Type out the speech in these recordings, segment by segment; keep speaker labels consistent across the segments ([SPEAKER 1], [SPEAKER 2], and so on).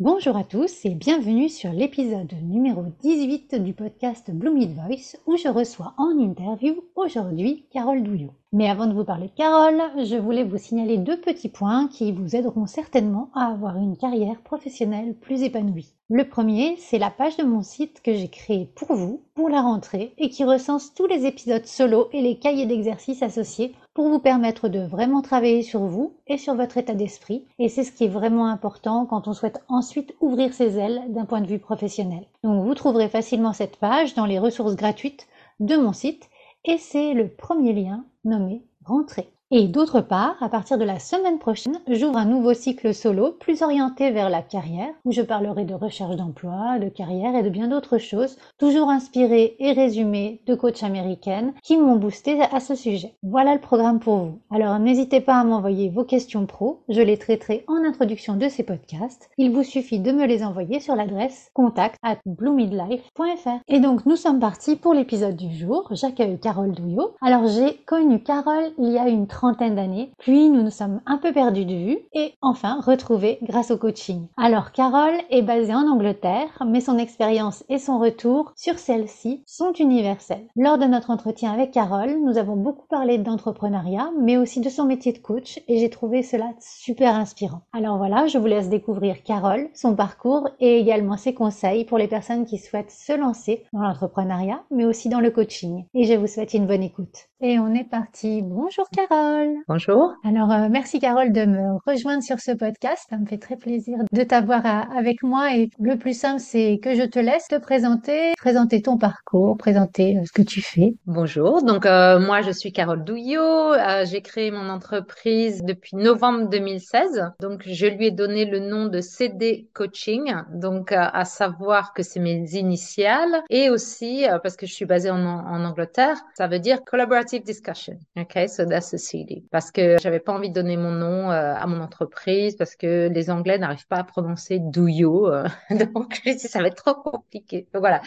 [SPEAKER 1] Bonjour à tous et bienvenue sur l'épisode numéro 18 du podcast Bloomid Voice où je reçois en interview aujourd'hui Carole Douillot. Mais avant de vous parler de Carole, je voulais vous signaler deux petits points qui vous aideront certainement à avoir une carrière professionnelle plus épanouie. Le premier, c'est la page de mon site que j'ai créée pour vous, pour la rentrée, et qui recense tous les épisodes solo et les cahiers d'exercices associés pour vous permettre de vraiment travailler sur vous et sur votre état d'esprit. Et c'est ce qui est vraiment important quand on souhaite ensuite ouvrir ses ailes d'un point de vue professionnel. Donc vous trouverez facilement cette page dans les ressources gratuites de mon site et c'est le premier lien nommé Rentrée. Et d'autre part, à partir de la semaine prochaine, j'ouvre un nouveau cycle solo plus orienté vers la carrière, où je parlerai de recherche d'emploi, de carrière et de bien d'autres choses, toujours inspiré et résumé de coachs américaines qui m'ont boosté à ce sujet. Voilà le programme pour vous. Alors n'hésitez pas à m'envoyer vos questions pro, je les traiterai en introduction de ces podcasts. Il vous suffit de me les envoyer sur l'adresse contact at bloomidlife.fr. Et donc nous sommes partis pour l'épisode du jour. J'accueille Carole Douillot. Alors j'ai connu Carole il y a une d'années, puis nous nous sommes un peu perdus de vue et enfin retrouvés grâce au coaching. Alors Carole est basée en Angleterre, mais son expérience et son retour sur celle-ci sont universels. Lors de notre entretien avec Carole, nous avons beaucoup parlé d'entrepreneuriat, mais aussi de son métier de coach et j'ai trouvé cela super inspirant. Alors voilà, je vous laisse découvrir Carole, son parcours et également ses conseils pour les personnes qui souhaitent se lancer dans l'entrepreneuriat, mais aussi dans le coaching. Et je vous souhaite une bonne écoute. Et on est parti. Bonjour Carole.
[SPEAKER 2] Bonjour.
[SPEAKER 1] Alors euh, merci Carole de me rejoindre sur ce podcast. Ça me fait très plaisir de t'avoir euh, avec moi. Et le plus simple, c'est que je te laisse te présenter, présenter ton parcours, présenter euh, ce que tu fais.
[SPEAKER 2] Bonjour. Donc moi, je suis Carole Douillot. J'ai créé mon entreprise depuis novembre 2016. Donc je lui ai donné le nom de CD Coaching. Donc à savoir que c'est mes initiales et aussi parce que je suis basée en, en Angleterre, ça veut dire collaborative discussion. Okay, so that's the CD. Parce que j'avais pas envie de donner mon nom euh, à mon entreprise parce que les Anglais n'arrivent pas à prononcer do you. Euh, donc ça va être trop compliqué. Donc voilà.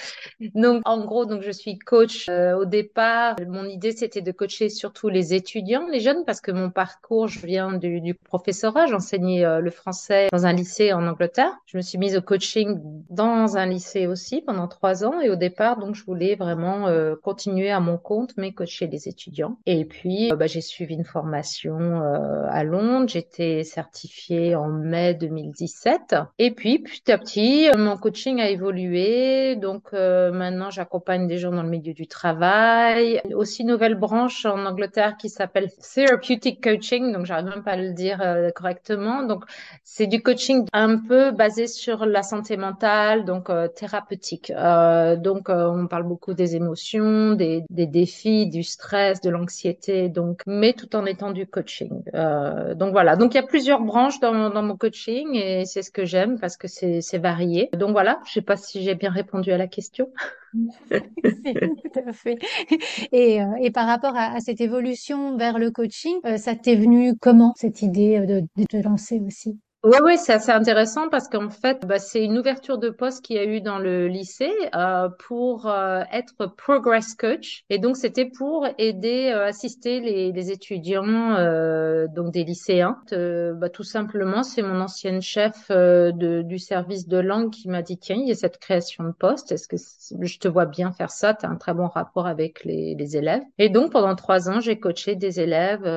[SPEAKER 2] Donc en gros, donc je suis coach euh, au départ. Mon idée c'était de coacher surtout les étudiants, les jeunes, parce que mon parcours, je viens du, du professorat. J'enseignais le français dans un lycée en Angleterre. Je me suis mise au coaching dans un lycée aussi pendant trois ans et au départ, donc je voulais vraiment continuer à mon compte, mais coacher les étudiants Et puis, euh, bah, j'ai suivi une formation euh, à Londres. J'étais certifiée en mai 2017. Et puis, petit à petit, euh, mon coaching a évolué. Donc, maintenant, j'accompagne des gens dans le milieu du travail. Aussi, nouvelle branche en Angleterre qui s'appelle Therapeutic Coaching. Donc, j'arrive même pas à le dire correctement. Donc, c'est du coaching un peu basé sur la santé mentale, donc thérapeutique. donc, on parle beaucoup des émotions, des défis, du stress de l'anxiété, donc, mais tout en étant du coaching. Euh, donc voilà. Donc il y a plusieurs branches dans, mon coaching et c'est ce que j'aime parce que c'est varié. Donc voilà. Je sais pas si j'ai bien répondu à la question.
[SPEAKER 1] tout à fait. Et, euh, et par rapport à, cette évolution vers le coaching, euh, ça t'est venu comment cette idée de te lancer aussi?
[SPEAKER 2] Oui, oui, c'est assez intéressant parce qu'en fait, bah, c'est une ouverture de poste qu'il y a eu dans le lycée euh, pour euh, être progress coach. Et donc, c'était pour aider, euh, assister les, les étudiants, euh, donc des lycéens. Euh, bah, tout simplement, c'est mon ancienne chef de, du service de langue qui m'a dit, tiens, il y a cette création de poste. Est-ce que je te vois bien faire ça? Tu as un très bon rapport avec les, les élèves. Et donc, pendant trois ans, j'ai coaché des élèves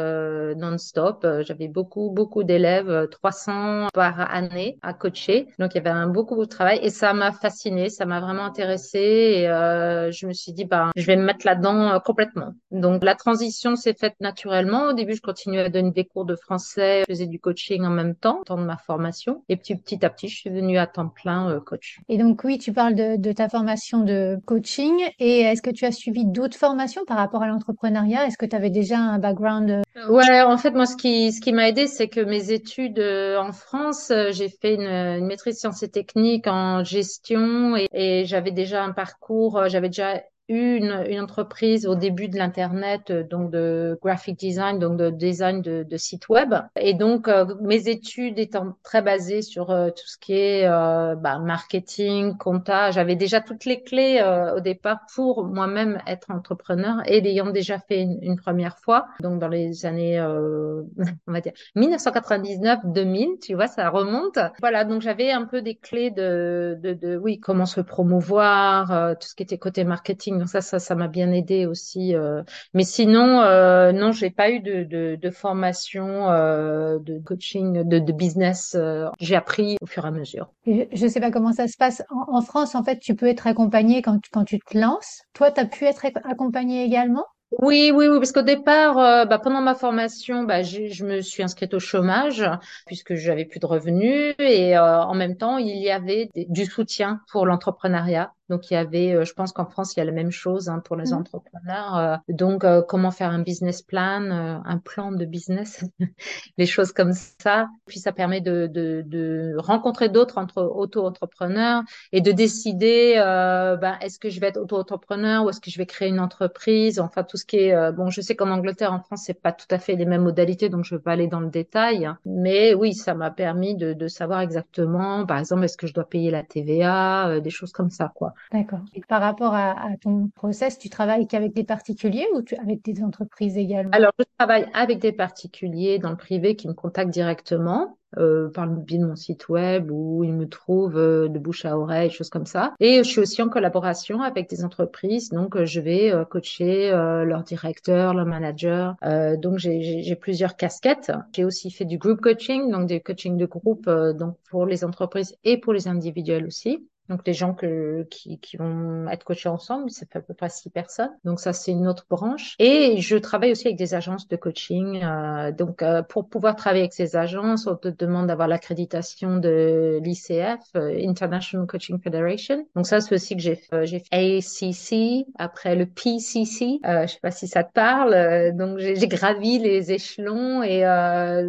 [SPEAKER 2] non-stop. J'avais beaucoup, beaucoup d'élèves, 300 par année à coacher. Donc, il y avait un beaucoup de travail et ça m'a fasciné, ça m'a vraiment intéressée et euh, je me suis dit, bah, je vais me mettre là-dedans euh, complètement. Donc, la transition s'est faite naturellement. Au début, je continuais à donner des cours de français, je faisais du coaching en même temps, temps de ma formation. Et puis, petit à petit, je suis venue à temps plein euh, coach.
[SPEAKER 1] Et donc, oui, tu parles de, de ta formation de coaching et est-ce que tu as suivi d'autres formations par rapport à l'entrepreneuriat? Est-ce que tu avais déjà un background?
[SPEAKER 2] Ouais, en fait, moi, ce qui, ce qui m'a aidé, c'est que mes études en France, euh, j'ai fait une, une, maîtrise sciences et techniques en gestion et, et j'avais déjà un parcours, euh, j'avais déjà une, une entreprise au début de l'internet, donc de graphic design, donc de design de, de site web, et donc mes études étant très basées sur tout ce qui est bah, marketing, compta, j'avais déjà toutes les clés au départ pour moi-même être entrepreneur et l'ayant déjà fait une, une, première fois, donc dans les années, on va dire 1999-2000, tu vois, ça remonte. Voilà, donc j'avais un peu des clés de, de, de oui, comment se promouvoir, euh, tout ce qui était côté marketing. Donc ça, ça, ça m'a bien aidé aussi. Euh. Mais sinon, euh, non, j'ai pas eu de, de, de formation, euh, de coaching, de, de business. j'ai appris au fur et à mesure.
[SPEAKER 1] Je sais pas comment ça se passe. En, en France, en fait, tu peux être accompagné quand, quand tu te lances. Toi, tu as pu être accompagné également?
[SPEAKER 2] Oui, oui, oui, parce qu'au départ, euh, bah, pendant ma formation, bah, je me suis inscrite au chômage puisque j'avais plus de revenus et euh, en même temps, il y avait du soutien pour l'entrepreneuriat. Donc, il y avait, euh, je pense qu'en France, il y a la même chose hein, pour les mmh. entrepreneurs. Euh, donc, euh, comment faire un business plan, un plan de business, les choses comme ça. Puis, ça permet de, de, de rencontrer d'autres entre auto-entrepreneurs et de décider, ben, est-ce que je vais être auto-entrepreneur ou est-ce que je vais créer une entreprise? Enfin, tout ce qui est, bon, je sais qu'en Angleterre, en France, c'est pas tout à fait les mêmes modalités, donc je vais pas aller dans le détail. Mais oui, ça m'a permis de, de savoir exactement, par exemple, est-ce que je dois payer la TVA, des choses comme ça, quoi.
[SPEAKER 1] D'accord. Et par rapport à, ton process, tu travailles qu'avec des particuliers ou tu, avec des entreprises également?
[SPEAKER 2] Alors, je travaille avec des particuliers dans le privé qui me contactent directement. Euh, par le biais de mon site web où ils me trouvent euh, de bouche à oreille, choses comme ça. Et je suis aussi en collaboration avec des entreprises, donc euh, je vais coacher leurs directeurs, leurs managers. donc j'ai plusieurs casquettes. J'ai aussi fait du group coaching, donc des coaching de groupe, donc pour les entreprises et pour les individuels aussi. Donc les gens que, qui, qui vont être coachés ensemble, ça fait à peu près six personnes. Donc ça c'est une autre branche. Et je travaille aussi avec des agences de coaching. Euh, donc euh, pour pouvoir travailler avec ces agences, on te demande d'avoir l'accréditation de l'ICF, euh, International Coaching Federation. Donc ça c'est aussi que j'ai fait. j'ai fait ACC, après le PCC. Euh, je sais pas si ça te parle. Donc j'ai gravi les échelons et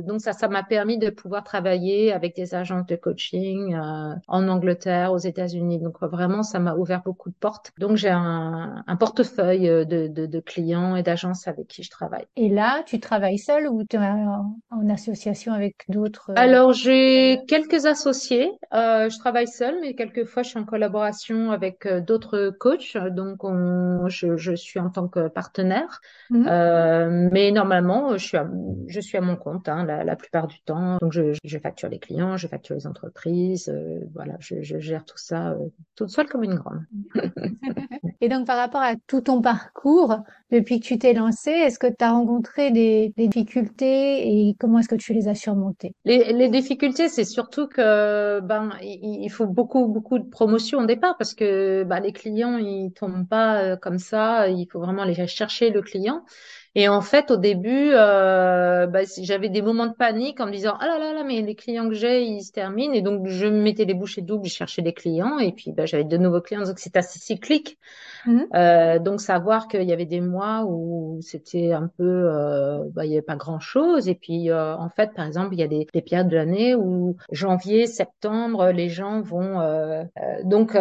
[SPEAKER 2] donc ça ça m'a permis de pouvoir travailler avec des agences de coaching en Angleterre, aux États-Unis Donc vraiment, ça m'a ouvert beaucoup de portes. Donc j'ai un, portefeuille euh, de, clients et d'agences avec qui je travaille.
[SPEAKER 1] Et là, tu travailles seul ou tu es en, association avec d'autres euh,
[SPEAKER 2] Alors j'ai quelques associés. Euh, je travaille seul, mais quelquefois je suis en collaboration avec d'autres coachs. Donc je, suis en tant que partenaire. Mmh. mais normalement, je suis à, je suis à mon compte hein, la, plupart du temps. Donc je, facture les clients, je facture les entreprises. voilà, je gère tout ça euh, toute seule comme une grande.
[SPEAKER 1] et donc, par rapport à tout ton parcours, depuis que tu t'es lancée, est-ce que tu as rencontré des, difficultés et comment est-ce que tu les as surmontées?
[SPEAKER 2] Les, difficultés, c'est surtout que ben il, faut beaucoup beaucoup de promotion au départ parce que ben, les clients ils tombent pas euh, comme ça. Il faut vraiment aller chercher le client. Et en fait, au début, euh, bah, j'avais des moments de panique en me disant ah là là là, mais les clients que j'ai, ils se terminent. Et donc, je me mettais les bouchées doubles, je cherchais des clients. Et puis, bah, j'avais de nouveaux clients. Donc, c'est assez cyclique. Mmh. Euh, donc, savoir qu'il y avait des mois où c'était un peu, euh, bah, il n'y avait pas grand-chose. Et puis, euh, en fait, par exemple, il y a des, des périodes de l'année où janvier, septembre, les gens vont. Euh, donc,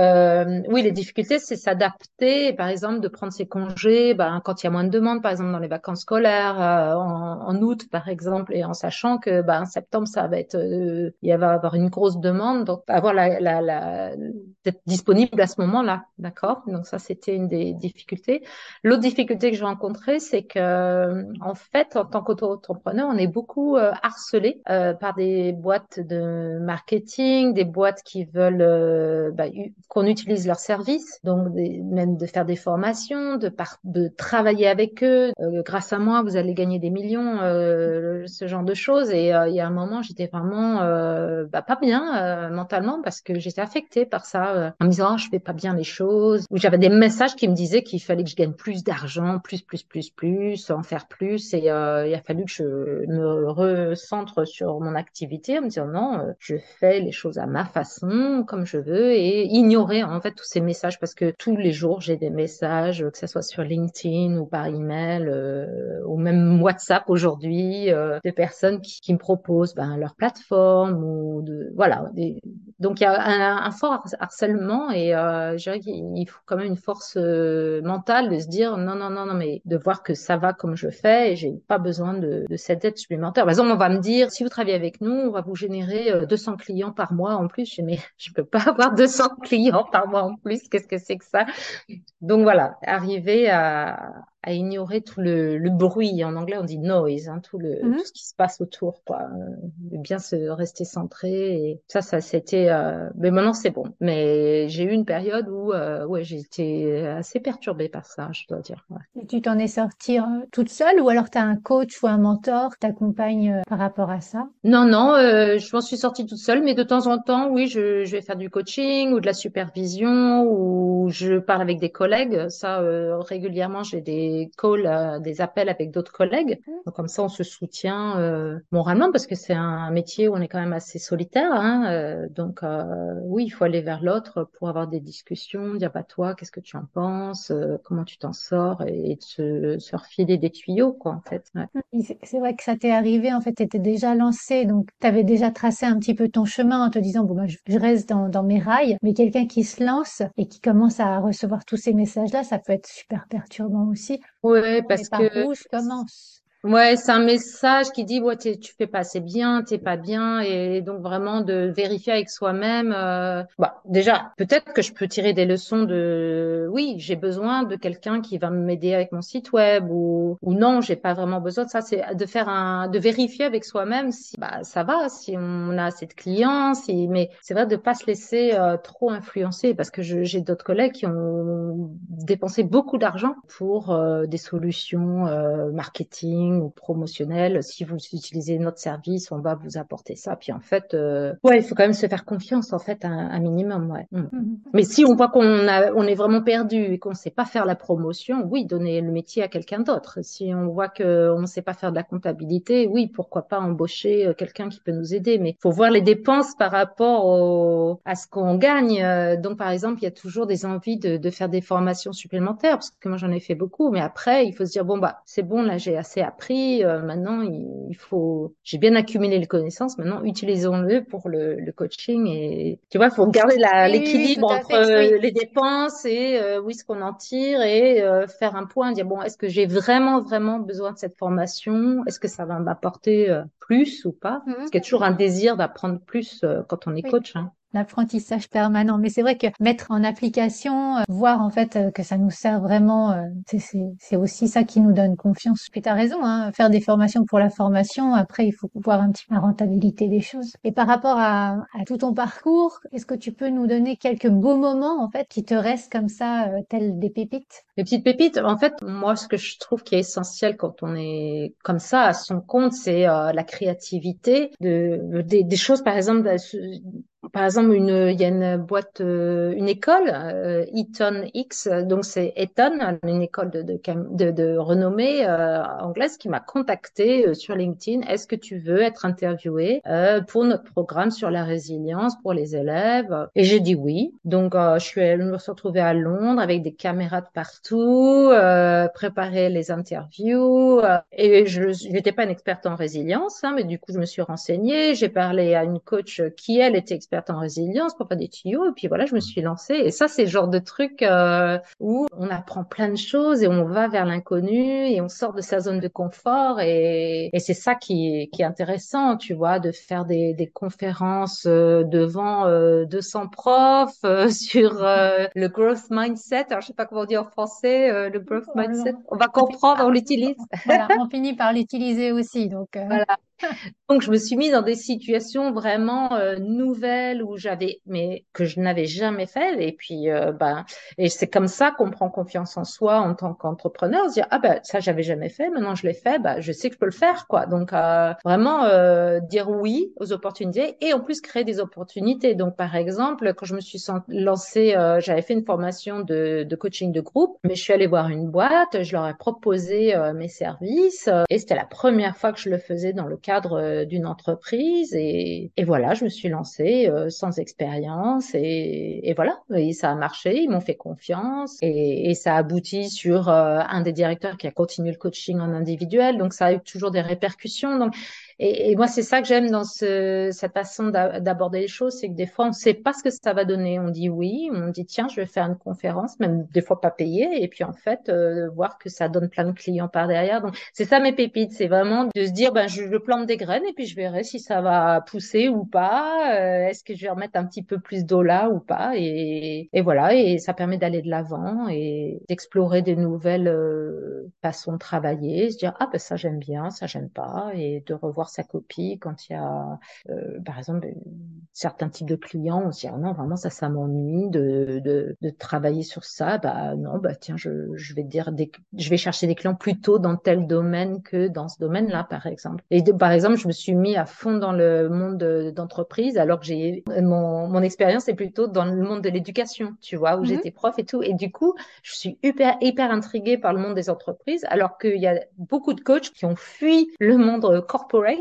[SPEAKER 2] oui, les difficultés, c'est s'adapter. Par exemple, de prendre ses congés bah, quand il y a moins de demandes, par exemple, dans les vacances scolaires en, août par exemple et en sachant que bah, en septembre ça va être il va y avoir une grosse demande donc avoir la, la, la d'être disponible à ce moment-là d'accord? Donc ça c'était une des difficultés l'autre difficulté que j'ai rencontrée c'est que en fait en tant qu'auto-entrepreneur on est beaucoup euh, harcelé par des boîtes de marketing des boîtes qui veulent bah, qu'on utilise leurs services donc des, même de faire des formations de, de travailler avec eux grâce à moi, vous allez gagner des millions, euh, ce genre de choses. Et euh, il y a un moment, j'étais vraiment euh, bah, pas bien mentalement parce que j'étais affectée par ça, en me disant oh, je fais pas bien les choses. Ou j'avais des messages qui me disaient qu'il fallait que je gagne plus d'argent plus, plus, plus, plus, en faire plus. Et euh, il a fallu que je me recentre sur mon activité en me disant non, euh, je fais les choses à ma façon, comme je veux, et ignorer en fait tous ces messages parce que tous les jours j'ai des messages, que ce soit sur LinkedIn ou par email euh, ou même WhatsApp aujourd'hui, euh, de personnes qui, qui me proposent ben, leur plateforme ou de voilà. Donc il y a un, un fort harcèlement et euh, je dirais qu'il faut quand même une force euh, mentale de se dire non non non non mais de voir que ça va comme je fais et j'ai pas besoin de, de cette aide supplémentaire. Par exemple on va me dire si vous travaillez avec nous on va vous générer 200 clients par mois en plus. Je mais je peux pas avoir 200 clients par mois en plus. Qu'est-ce que c'est que ça? Donc voilà arriver à à ignorer tout le, le, bruit. En anglais, on dit noise, hein, tout, le, tout ce qui se passe autour, quoi. De bien se rester centré. Et ça, ça, c'était. Euh... Mais maintenant, c'est bon. Mais j'ai eu une période où, euh, ouais, j'étais assez perturbée par ça, je dois dire. Ouais.
[SPEAKER 1] Et tu t'en es sortie euh, toute seule, ou alors tu as un coach ou un mentor qui t'accompagne euh, par rapport à ça?
[SPEAKER 2] Non, non, euh, je m'en suis sortie toute seule, mais de temps en temps, oui, je, je, vais faire du coaching ou de la supervision, ou je parle avec des collègues. Ça, régulièrement, j'ai des des calls, euh, des appels avec d'autres collègues. Mmh. Donc, comme ça, on se soutient euh, moralement parce que c'est un métier où on est quand même assez solitaire. Hein, euh, donc, oui, il faut aller vers l'autre pour avoir des discussions, dire bah toi, qu'est-ce que tu en penses, comment tu t'en sors et, et de se, se, refiler des tuyaux, quoi, en fait. Ouais.
[SPEAKER 1] Mmh, c'est vrai que ça t'est arrivé, en fait, tu étais déjà lancé, donc tu avais déjà tracé un petit peu ton chemin en te disant bon, bah, je, je reste dans, dans mes rails, mais quelqu'un qui se lance et qui commence à recevoir tous ces messages-là, ça peut être super perturbant aussi.
[SPEAKER 2] Oui, parce que.
[SPEAKER 1] Où je commence
[SPEAKER 2] Ouais, c'est un message qui dit ouais, tu fais pas assez bien, t'es pas bien, et donc vraiment de vérifier avec soi-même. Euh, bah, déjà, peut-être que je peux tirer des leçons de oui, j'ai besoin de quelqu'un qui va m'aider avec mon site web ou ou non, j'ai pas vraiment besoin de ça. C'est de faire un, de vérifier avec soi-même si bah ça va, si on a assez de clients, si mais c'est vrai de pas se laisser euh, trop influencer parce que j'ai d'autres collègues qui ont dépensé beaucoup d'argent pour euh, des solutions euh, marketing ou promotionnel. Si vous utilisez notre service, on va vous apporter ça. Puis en fait, euh, ouais, il faut quand même se faire confiance en fait, un, un minimum, ouais. Mm. Mm-hmm. Mais si on voit qu'on a, on est vraiment perdu et qu'on ne sait pas faire la promotion, oui, donner le métier à quelqu'un d'autre. Si on voit que on ne sait pas faire de la comptabilité, oui, pourquoi pas embaucher euh, quelqu'un qui peut nous aider. Mais faut voir les dépenses par rapport au, à ce qu'on gagne. Euh, donc par exemple, il y a toujours des envies de, de faire des formations supplémentaires parce que moi j'en ai fait beaucoup. Mais après, il faut se dire bon bah c'est bon là, j'ai assez appris appris. Euh, maintenant, il, faut. J'ai bien accumulé les connaissances. Maintenant, utilisons-le pour le, le, coaching et tu vois, il faut garder l'équilibre oui, entre fait, oui. les dépenses et euh, oui, ce qu'on en tire et euh, faire un point, dire bon, est-ce que j'ai vraiment vraiment besoin de cette formation? Est-ce que ça va m'apporter euh, plus ou pas? Mm -hmm. Parce qu'il y a toujours un désir d'apprendre plus euh, quand on est oui. coach. Hein
[SPEAKER 1] l'apprentissage permanent. Mais c'est vrai que mettre en application, euh, voir en fait euh, que ça nous sert vraiment, euh, c'est aussi ça qui nous donne confiance. Puis tu as raison, hein, faire des formations pour la formation, après il faut voir un petit peu la rentabilité des choses. Et par rapport à, à tout ton parcours, est-ce que tu peux nous donner quelques beaux moments en fait qui te restent comme ça, tels des pépites?
[SPEAKER 2] Les petites pépites, en fait, moi ce que je trouve qui est essentiel quand on est comme ça à son compte, c'est la créativité, de, des, des choses par exemple par exemple, une, il y a une boîte, euh, une école, euh, Eton X, donc c'est Eton, une école de, de, de, renommée euh, anglaise qui m'a contacté euh, sur LinkedIn. Est-ce que tu veux être interviewé euh, pour notre programme sur la résilience pour les élèves? Et j'ai dit oui. Donc je suis, je me suis retrouvée à Londres avec des caméras de partout, préparer les interviews. et je n'étais pas une experte en résilience, hein, mais du coup je me suis renseignée. J'ai parlé à une coach qui elle était experte en résilience pour faire des tuyaux. Et puis voilà, je me suis lancée. Et ça, c'est le genre de truc euh, où on apprend plein de choses et on va vers l'inconnu et on sort de sa zone de confort. Et, et c'est ça qui, qui est intéressant, tu vois, de faire des, des conférences euh, devant euh, 200 profs euh, sur euh, le growth mindset. Alors, je sais pas comment on dit en français, euh, le growth mindset. On va comprendre, on l'utilise.
[SPEAKER 1] voilà, on finit par l'utiliser aussi. Donc,
[SPEAKER 2] voilà Donc, je me suis mis dans des situations vraiment euh, nouvelles où j'avais, mais que je n'avais jamais fait. Et puis, euh, ben, et c'est comme ça qu'on prend confiance en soi en tant qu'entrepreneur, se dire ah ben ça j'avais jamais fait, maintenant je l'ai fait, ben je sais que je peux le faire quoi. Donc euh, vraiment dire oui aux opportunités et en plus créer des opportunités. Donc par exemple, quand je me suis lancée, j'avais fait une formation de, de, coaching de groupe, mais je suis allée voir une boîte, je leur ai proposé mes services et c'était la première fois que je le faisais dans le cadre d'une entreprise et, et, voilà, je me suis lancée euh, sans expérience et, et, voilà, et ça a marché, ils m'ont fait confiance et, et ça aboutit sur euh, un des directeurs qui a continué le coaching en individuel, donc ça a eu toujours des répercussions. Donc et, et, moi, c'est ça que j'aime dans ce, cette façon d'aborder les choses, c'est que des fois, on ne sait pas ce que ça va donner. On dit oui, on dit tiens, je vais faire une conférence, même des fois pas payée, et puis en fait, euh, voir que ça donne plein de clients par derrière. Donc, c'est ça mes pépites, c'est vraiment de se dire, ben, je, je, plante des graines et puis je verrai si ça va pousser ou pas. Euh, Est-ce que je vais remettre un petit peu plus d'eau là ou pas et, et, voilà, et ça permet d'aller de l'avant et d'explorer des nouvelles euh, façons de travailler, se dire ah ben ça j'aime bien, ça j'aime pas, et de revoir sa copie quand il y a, euh, par exemple, certains types de clients, on se dit, ah non, vraiment, ça, ça m'ennuie de, de, de, travailler sur ça. Bah non, bah tiens, je, je vais dire, des, je vais chercher des clients plutôt dans tel domaine que dans ce domaine-là, par exemple. Et de, par exemple, je me suis mis à fond dans le monde d'entreprise, alors que j'ai mon, mon expérience est plutôt dans le monde de l'éducation, tu vois, où mm-hmm. j'étais prof et tout. Et du coup, je suis hyper, hyper intriguée par le monde des entreprises, alors qu'il y a beaucoup de coachs qui ont fui le monde corporate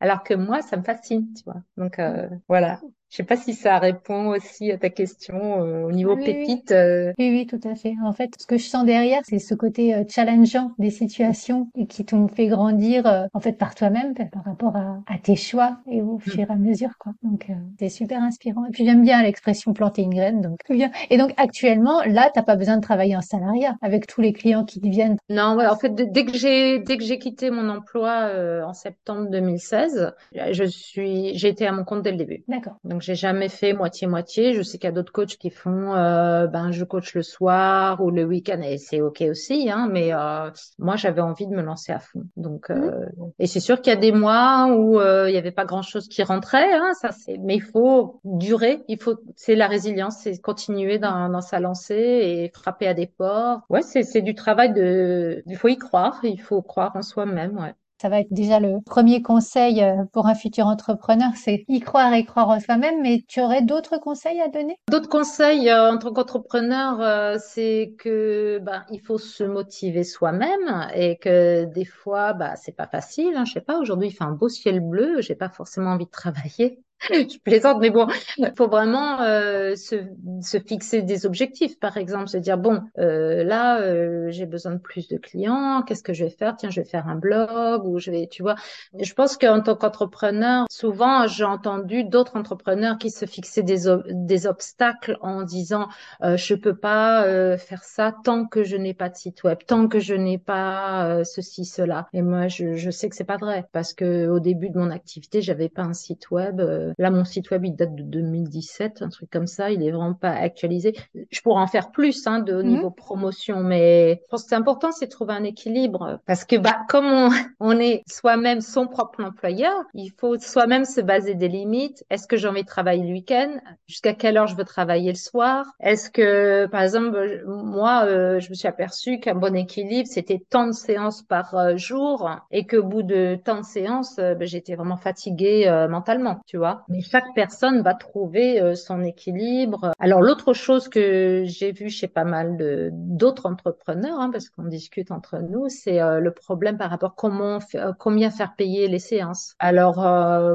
[SPEAKER 2] Alors que moi, ça me fascine, tu vois. Donc euh, voilà. Je sais pas si ça répond aussi à ta question euh, au niveau pépite. Euh.
[SPEAKER 1] Oui, oui, tout à fait. En fait, ce que je sens derrière, c'est ce côté euh, challengeant des situations et qui t'ont fait grandir en fait par toi-même par rapport à, à, tes choix et au mm. fur et à mesure quoi. Donc c'est super inspirant. Et puis j'aime bien l'expression planter une graine, donc bien. Et donc actuellement, là, t'as pas besoin de travailler en salariat avec tous les clients qui te viennent.
[SPEAKER 2] Non, ouais. En fait, dès que j'ai dès que j'ai quitté mon emploi en septembre 2016, je suis j'ai été à mon compte dès le début.
[SPEAKER 1] D'accord.
[SPEAKER 2] Donc j'ai jamais fait moitié-moitié. Je sais qu'il y a d'autres coachs qui font, euh, ben je coach le soir ou le week-end et c'est ok aussi, hein. Mais euh, moi j'avais envie de me lancer à fond. Donc euh, mmh. et c'est sûr qu'il y a des mois où euh, il y avait pas grand-chose qui rentrait, hein, ça c'est. Mais il faut durer, il faut, c'est la résilience, c'est continuer dans, dans sa lancée et frapper à des portes. Ouais, c'est c'est du travail de, il faut y croire, il faut croire en soi-même, ouais.
[SPEAKER 1] Ça va être déjà le premier conseil euh, pour un futur entrepreneur, c'est y croire et croire en soi-même. Mais tu aurais d'autres conseils à donner?
[SPEAKER 2] D'autres conseils euh, en tant qu'entrepreneur, euh, c'est que bah, il faut se motiver soi-même et que des fois, bah, c'est pas facile. Hein, je sais pas. Aujourd'hui, il fait un beau ciel bleu. J'ai pas forcément envie de travailler. je plaisante, mais bon, il faut vraiment euh, se, se, fixer des objectifs, par exemple, se dire bon, euh, là, euh, j'ai besoin de plus de clients, qu'est-ce que je vais faire? Tiens, je vais faire un blog ou je vais, tu vois. Je pense qu'en tant qu'entrepreneur, souvent, j'ai entendu d'autres entrepreneurs qui se fixaient des, des obstacles en disant euh, je peux pas euh, faire ça tant que je n'ai pas de site web, tant que je n'ai pas euh, ceci, cela. Et moi, je, je sais que c'est pas vrai parce que au début de mon activité, j'avais pas un site web Là, mon site web, il date de 2017, un truc comme ça. Il est vraiment pas actualisé. Je pourrais en faire plus hein, de au mhm. niveau promotion, mais je pense que c'est important, c'est de trouver un équilibre parce que bah comme on, on est soi-même son propre employeur, il faut soi-même se baser des limites. Est-ce que j'ai envie de travailler le week-end? Jusqu'à quelle heure je veux travailler le soir? Est-ce que, par exemple, moi, euh, je me suis aperçue qu'un bon équilibre, c'était tant de séances par euh, jour et qu'au bout de tant de séances, euh, ben, j'étais vraiment fatiguée mentalement, tu vois mais chaque personne va trouver euh, son équilibre. Alors l'autre chose que j'ai vu chez pas mal d'autres entrepreneurs, hein, parce qu'on discute entre nous, c'est euh, le problème par rapport à comment euh, combien faire payer les séances. Alors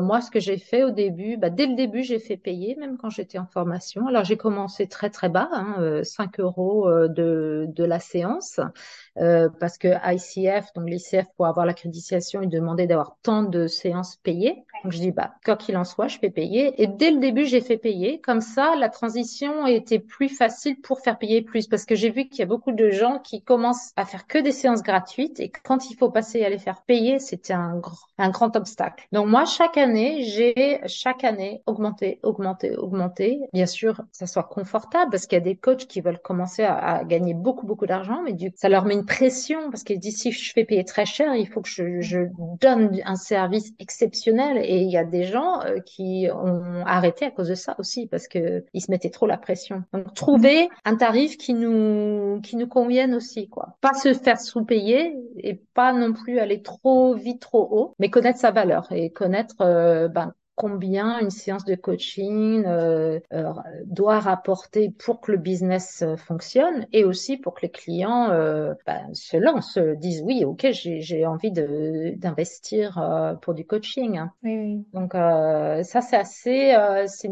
[SPEAKER 2] moi, ce que j'ai fait au début, bah, dès le début, j'ai fait payer, même quand j'étais en formation. Alors j'ai commencé très très bas, hein, 5 euros de, de la séance. Euh, parce que ICF, donc l'ICF, pour avoir l'accréditation, il demandait d'avoir tant de séances payées. Donc je dis, bah, quoi qu'il en soit, je fais payer. Et dès le début, j'ai fait payer. Comme ça, la transition était plus facile pour faire payer plus. Parce que j'ai vu qu'il y a beaucoup de gens qui commencent à faire que des séances gratuites. Et quand il faut passer à les faire payer, c'était un grand, un grand obstacle. Donc moi, chaque année, j'ai chaque année augmenté, augmenté, augmenté. Bien sûr, ça soit confortable parce qu'il y a des coachs qui veulent commencer à, gagner beaucoup, beaucoup d'argent, mais du, ça leur met une une pression parce qu'il dit si je fais payer très cher, il faut que je, je donne un service exceptionnel. Et il y a des gens euh, qui ont arrêté à cause de ça aussi parce que ils se mettaient trop la pression. Donc trouver un tarif qui nous qui nous convienne aussi quoi. Pas se faire sous-payer et pas non plus aller trop vite trop haut, mais connaître sa valeur et connaître euh, ben, combien une séance de coaching euh, euh, doit rapporter pour que le business euh, fonctionne et aussi pour que les clients euh, ben, se lancent, disent oui, ok, j'ai envie d'investir pour du coaching. Oui, oui. Donc ça, c'est assez, c'est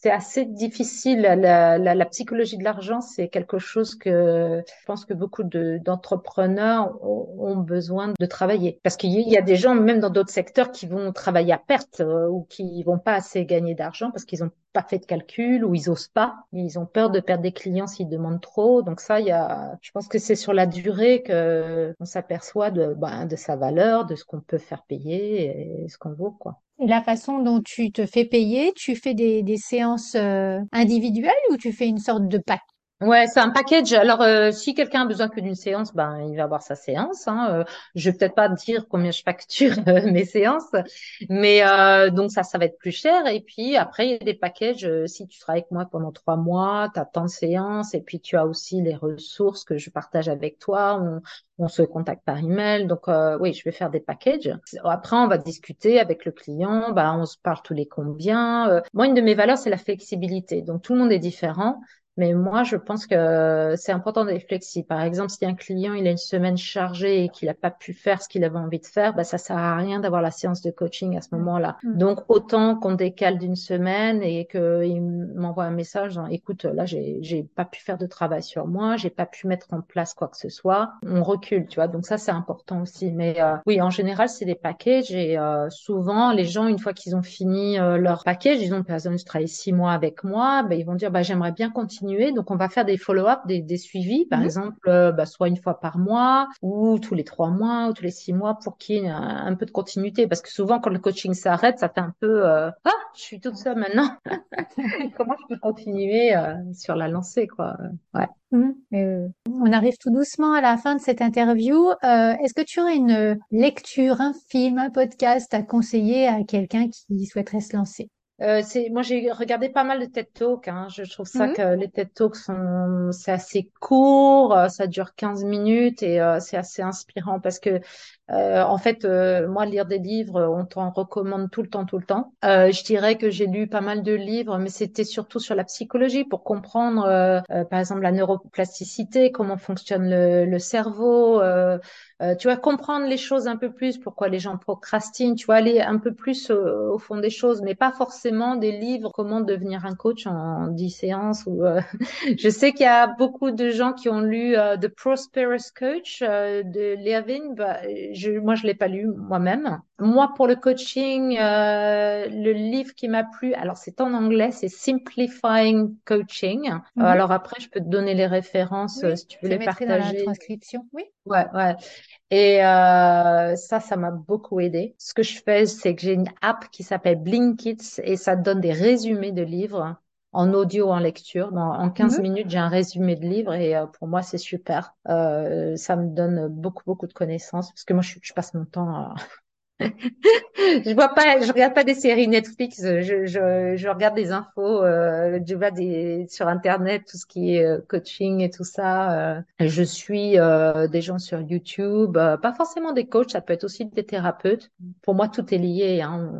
[SPEAKER 2] c'est assez difficile. La, psychologie de l'argent, c'est quelque chose que je pense que beaucoup d'entrepreneurs ont besoin de travailler. Parce qu'il y a des gens, même dans d'autres secteurs, qui vont travailler à perte euh, ou qui vont pas assez gagner d'argent parce qu'ils n'ont pas fait de calcul ou ils osent pas. Ils ont peur de perdre des clients s'ils demandent trop. Donc ça, il y a, je pense que c'est sur la durée que on s'aperçoit de, ben, de sa valeur, de ce qu'on peut faire payer et ce qu'on vaut, quoi.
[SPEAKER 1] La façon dont tu te fais payer, tu fais des, des séances euh, individuelles ou tu fais une sorte de pack?
[SPEAKER 2] Ouais, c'est un package. Alors, euh, si quelqu'un a besoin que d'une séance, ben il va avoir sa séance. Hein. Euh, je vais peut-être pas dire combien je facture euh, mes séances, mais donc ça, ça va être plus cher. Et puis après, il y a des packages. si tu travailles avec moi pendant trois mois, tu as tant de séances, et puis tu as aussi les ressources que je partage avec toi. On, on se contacte par email. Donc oui, je vais faire des packages. Après, on va discuter avec le client. Ben, on se parle tous les combien. moi, une de mes valeurs, c'est la flexibilité. Donc tout le monde est différent. Mais moi, je pense que c'est important d'être flexible. Par exemple, si un client il a une semaine chargée et qu'il n'a pas pu faire ce qu'il avait envie de faire, bah, ça sert à rien d'avoir la séance de coaching à ce moment-là. Mm. Donc, autant qu'on décale d'une semaine et qu'il m'envoie un message, écoute, là, j'ai, j'ai pas pu faire de travail sur moi, j'ai pas pu mettre en place quoi que ce soit. On recule, tu vois. Donc ça, c'est important aussi. Mais euh, oui, en général, c'est des packages et euh, souvent, les gens, une fois qu'ils ont fini euh, leur package, ils ont par exemple travaillé six mois avec moi, bah, ils vont dire, bah, j'aimerais bien continuer donc, on va faire des follow-up, des, suivis, par mhm. exemple, euh, bah, soit une fois par mois ou tous les trois mois ou tous les six mois pour qu'il y ait un, peu de continuité. Parce que souvent, quand le coaching s'arrête, ça fait un peu euh, ah, je suis toute seule maintenant. Comment je peux continuer euh, sur la lancée, quoi? Ouais.
[SPEAKER 1] Mhm. on arrive tout doucement à la fin de cette interview. Est-ce que tu aurais une lecture, un film, un podcast à conseiller à quelqu'un qui souhaiterait se lancer?
[SPEAKER 2] Euh, c'est moi j'ai regardé pas mal de TED Talks. Hein. Je trouve ça mmh. que les TED Talks sont c'est assez court, euh, ça dure 15 minutes et euh, c'est assez inspirant parce que euh, en fait, euh, moi, lire des livres, on t'en recommande tout le temps, tout le temps. Euh, je dirais que j'ai lu pas mal de livres, mais c'était surtout sur la psychologie pour comprendre, par exemple, la neuroplasticité, comment fonctionne le, le cerveau. tu vas comprendre les choses un peu plus, pourquoi les gens procrastinent. Tu vas aller un peu plus au, fond des choses, mais pas forcément des livres comment devenir un coach en 10 séances. Ou, je sais qu'il y a beaucoup de gens qui ont lu The Prosperous Coach de Levin. Bah, je, moi, je l'ai pas lu moi-même. Moi, pour le coaching, euh, le livre qui m'a plu, alors c'est en anglais, c'est Simplifying Coaching. Mhm. alors après, je peux te donner les références euh, si tu veux les partager. dans
[SPEAKER 1] la transcription, oui.
[SPEAKER 2] Ouais, ouais. Et euh, ça, ça m'a beaucoup aidé. Ce que je fais, c'est que j'ai une app qui s'appelle Blinkits et ça donne des résumés de livres en audio, en lecture. Dans, en 15 mhm. minutes, j'ai un résumé de livre et euh, pour moi, c'est super. Euh, ça me donne beaucoup, beaucoup de connaissances parce que moi, je, je passe mon temps à, je vois pas, je regarde pas des séries Netflix, je, je, je regarde des infos, euh, je vois des sur internet tout ce qui est euh, coaching et tout ça. Euh. je suis euh, des gens sur YouTube, euh, pas forcément des coachs, ça peut être aussi des thérapeutes. Pour moi, tout est lié. Hein.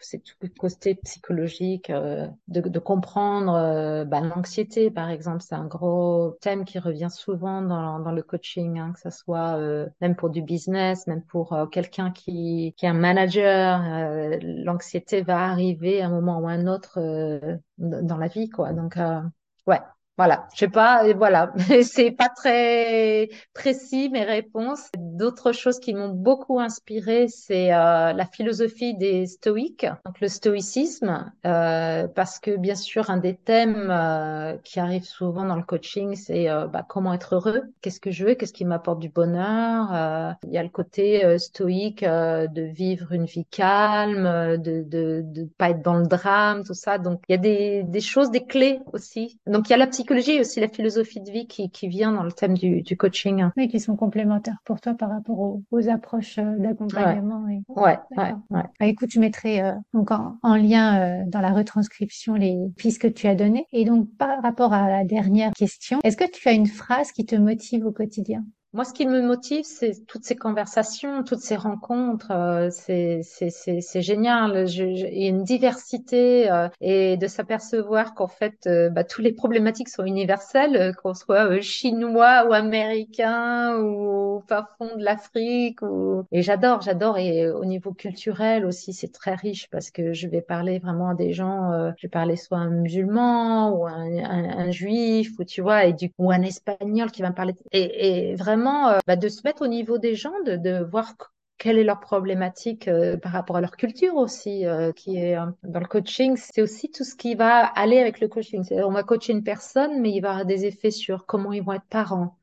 [SPEAKER 2] C'est tout le côté psychologique, de, de comprendre bah, l'anxiété, par exemple, c'est un gros thème qui revient souvent dans, dans le coaching, hein, que ça soit même pour du business, même pour quelqu'un qui qui, est un manager, euh, l'anxiété va arriver à un moment ou à un autre euh, dans la vie, quoi. Donc, euh, ouais, voilà, je sais pas, voilà, c'est pas très précis mes réponses. D'autres choses qui m'ont beaucoup inspiré, c'est euh, la philosophie des stoïques, donc le stoïcisme, euh, parce que bien sûr un des thèmes euh, qui arrive souvent dans le coaching, c'est euh, bah, comment être heureux, qu'est-ce que je veux, qu'est-ce qui m'apporte du bonheur? Euh, il y a le côté stoïque de vivre une vie calme, de, de de pas être dans le drame, tout ça. Donc il y a des des choses, des clés aussi. Donc il y a la psychologie psychologie et aussi la philosophie de vie qui, qui vient dans le thème du, du coaching.
[SPEAKER 1] Oui, qui sont complémentaires pour toi par rapport aux, aux approches euh, d'accompagnement.
[SPEAKER 2] Ouais, ouais, ouais, ouais.
[SPEAKER 1] Bah, écoute, je mettrai euh, donc en, en lien euh, dans la retranscription les pistes que tu as données. Et donc, par rapport à la dernière question, est-ce que tu as une phrase qui te motive au quotidien?
[SPEAKER 2] Moi, ce qui me motive, c'est toutes ces conversations, toutes ces rencontres. Euh, c'est génial. Je, je, il y a une diversité euh, et de s'apercevoir qu'en fait, euh, bah, toutes les problématiques sont universelles, euh, qu'on soit euh, chinois ou américain ou fin fond de l'Afrique. Ou... Et j'adore, j'adore. Et au niveau culturel aussi, c'est très riche parce que je vais parler vraiment à des gens. je vais parler soit un musulman ou un, un, un, juif ou tu vois, et du ou un espagnol qui va me parler. Et, et vraiment euh, bah, de se mettre au niveau des gens, de, voir quelle est leur problématique euh, par rapport à leur culture aussi, euh, qui est dans le coaching. C'est aussi tout ce qui va aller avec le coaching. On va coacher une personne, mais il va avoir des effets sur comment ils vont être parents,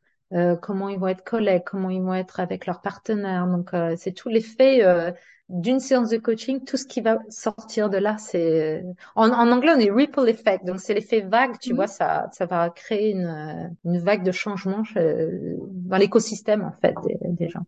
[SPEAKER 2] comment ils vont être collègues, comment ils vont être avec leurs partenaires. Donc, c'est tout l'effet d'une séance de coaching, tout ce qui va sortir de là, c'est en, en, anglais on dit ripple effect, donc c'est l'effet vague, tu mmh. vois, ça, ça va créer une, une vague de changement dans l'écosystème en fait des, des gens.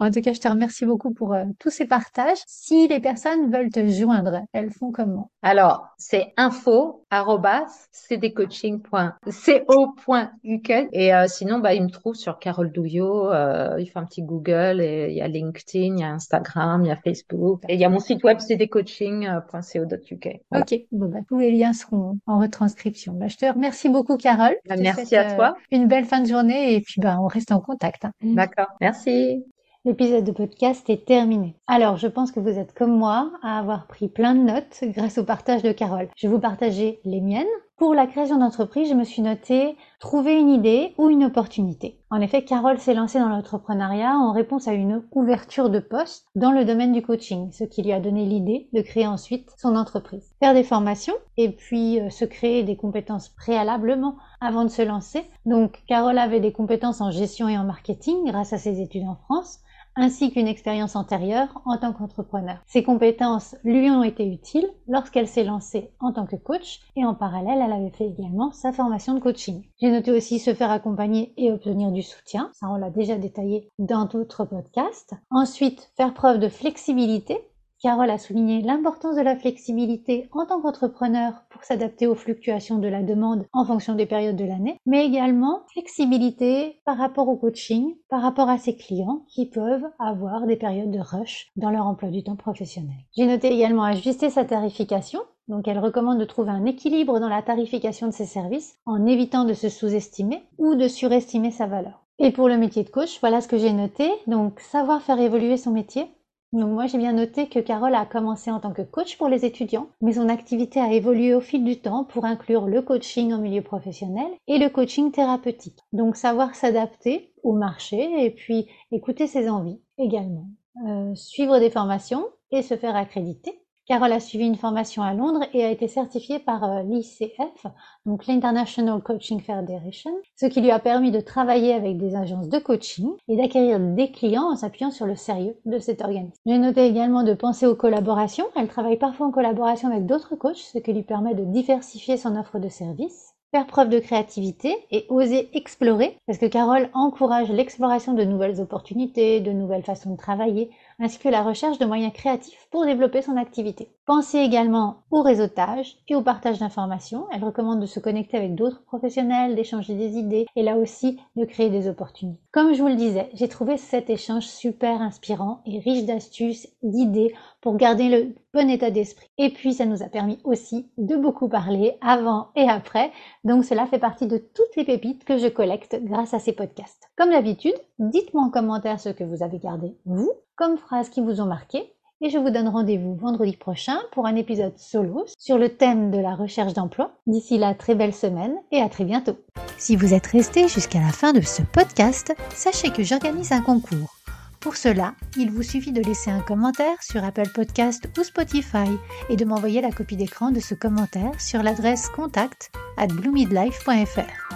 [SPEAKER 1] En tout cas, je te remercie beaucoup pour euh, tous ces partages. Si les personnes veulent te joindre, elles font comment?
[SPEAKER 2] Alors, c'est info cdcoaching.co.uk et euh, sinon, bah, ils me trouvent sur Carole Douillot. Euh, il fait un petit Google et il y a LinkedIn, il y a Instagram, il y a Facebook et il y a mon site web cdcoaching.co.uk.
[SPEAKER 1] Voilà. Ok, bon, bah, tous les liens seront en retranscription. Bah, je te remercie beaucoup, Carole.
[SPEAKER 2] Bah, merci à toi.
[SPEAKER 1] une belle fin de journée et puis bah, on reste en contact. Hein.
[SPEAKER 2] D'accord, merci.
[SPEAKER 1] L'épisode de podcast est terminé. Alors, je pense que vous êtes comme moi à avoir pris plein de notes grâce au partage de Carole. Je vais vous partager les miennes. Pour la création d'entreprise, je me suis noté trouver une idée ou une opportunité. En effet, Carole s'est lancée dans l'entrepreneuriat en réponse à une ouverture de poste dans le domaine du coaching, ce qui lui a donné l'idée de créer ensuite son entreprise. Faire des formations et puis euh, se créer des compétences préalablement avant de se lancer. Donc, Carole avait des compétences en gestion et en marketing grâce à ses études en France ainsi qu'une expérience antérieure en tant qu'entrepreneur. Ces compétences lui ont été utiles lorsqu'elle s'est lancée en tant que coach et en parallèle, elle avait fait également sa formation de coaching. J'ai noté aussi se faire accompagner et obtenir du soutien, ça on l'a déjà détaillé dans d'autres podcasts. Ensuite, faire preuve de flexibilité Carole a souligné l'importance de la flexibilité en tant qu'entrepreneur pour s'adapter aux fluctuations de la demande en fonction des périodes de l'année, mais également flexibilité par rapport au coaching, par rapport à ses clients qui peuvent avoir des périodes de rush dans leur emploi du temps professionnel. J'ai noté également ajuster sa tarification donc elle recommande de trouver un équilibre dans la tarification de ses services en évitant de se sous-estimer ou de surestimer sa valeur. Et pour le métier de coach, voilà ce que j'ai noté. Donc savoir faire évoluer son métier, donc moi j'ai bien noté que Carole a commencé en tant que coach pour les étudiants, mais son activité a évolué au fil du temps pour inclure le coaching en milieu professionnel et le coaching thérapeutique. Donc savoir s'adapter au marché et puis écouter ses envies également. Euh, suivre des formations et se faire accréditer Carole a suivi une formation à Londres et a été certifiée par euh, l'ICF, donc l'International Coaching Federation, ce qui lui a permis de travailler avec des agences de coaching et d'acquérir des clients en s'appuyant sur le sérieux de cet organisme. J'ai noté également de penser aux collaborations. Elle travaille parfois en collaboration avec d'autres coachs, ce qui lui permet de diversifier son offre de services faire preuve de créativité et oser explorer, parce que Carole encourage l'exploration de nouvelles opportunités, de nouvelles façons de travailler, ainsi que la recherche de moyens créatifs pour développer son activité. Pensez également au réseautage et au partage d'informations. Elle recommande de se connecter avec d'autres professionnels, d'échanger des idées et là aussi de créer des opportunités. Comme je vous le disais, j'ai trouvé cet échange super inspirant et riche d'astuces, d'idées pour garder le bon état d'esprit. Et puis ça nous a permis aussi de beaucoup parler avant et après. Donc cela fait partie de toutes les pépites que je collecte grâce à ces podcasts. Comme d'habitude, dites-moi en commentaire ce que vous avez gardé, vous, comme phrases qui vous ont marqué et je vous donne rendez-vous vendredi prochain pour un épisode solo sur le thème de la recherche d'emploi. D'ici là, très belle semaine et à très bientôt. Si vous êtes resté jusqu'à la fin de ce podcast, sachez que j'organise un concours. Pour cela, il vous suffit de laisser un commentaire sur Apple Podcast ou Spotify et de m'envoyer la copie d'écran de ce commentaire sur l'adresse contact at bloomidlife.fr.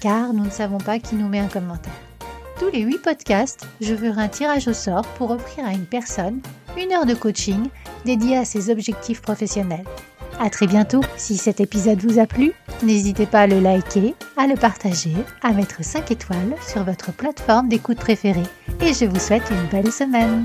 [SPEAKER 1] Car nous ne savons pas qui nous met un commentaire. Tous les 8 podcasts, je ferai un tirage au sort pour offrir à une personne une heure de coaching dédiée à ses objectifs professionnels. À très bientôt. Si cet épisode vous a plu, n'hésitez pas à le liker, à le partager, à mettre 5 étoiles sur votre plateforme d'écoute préférée. Et je vous souhaite une belle semaine.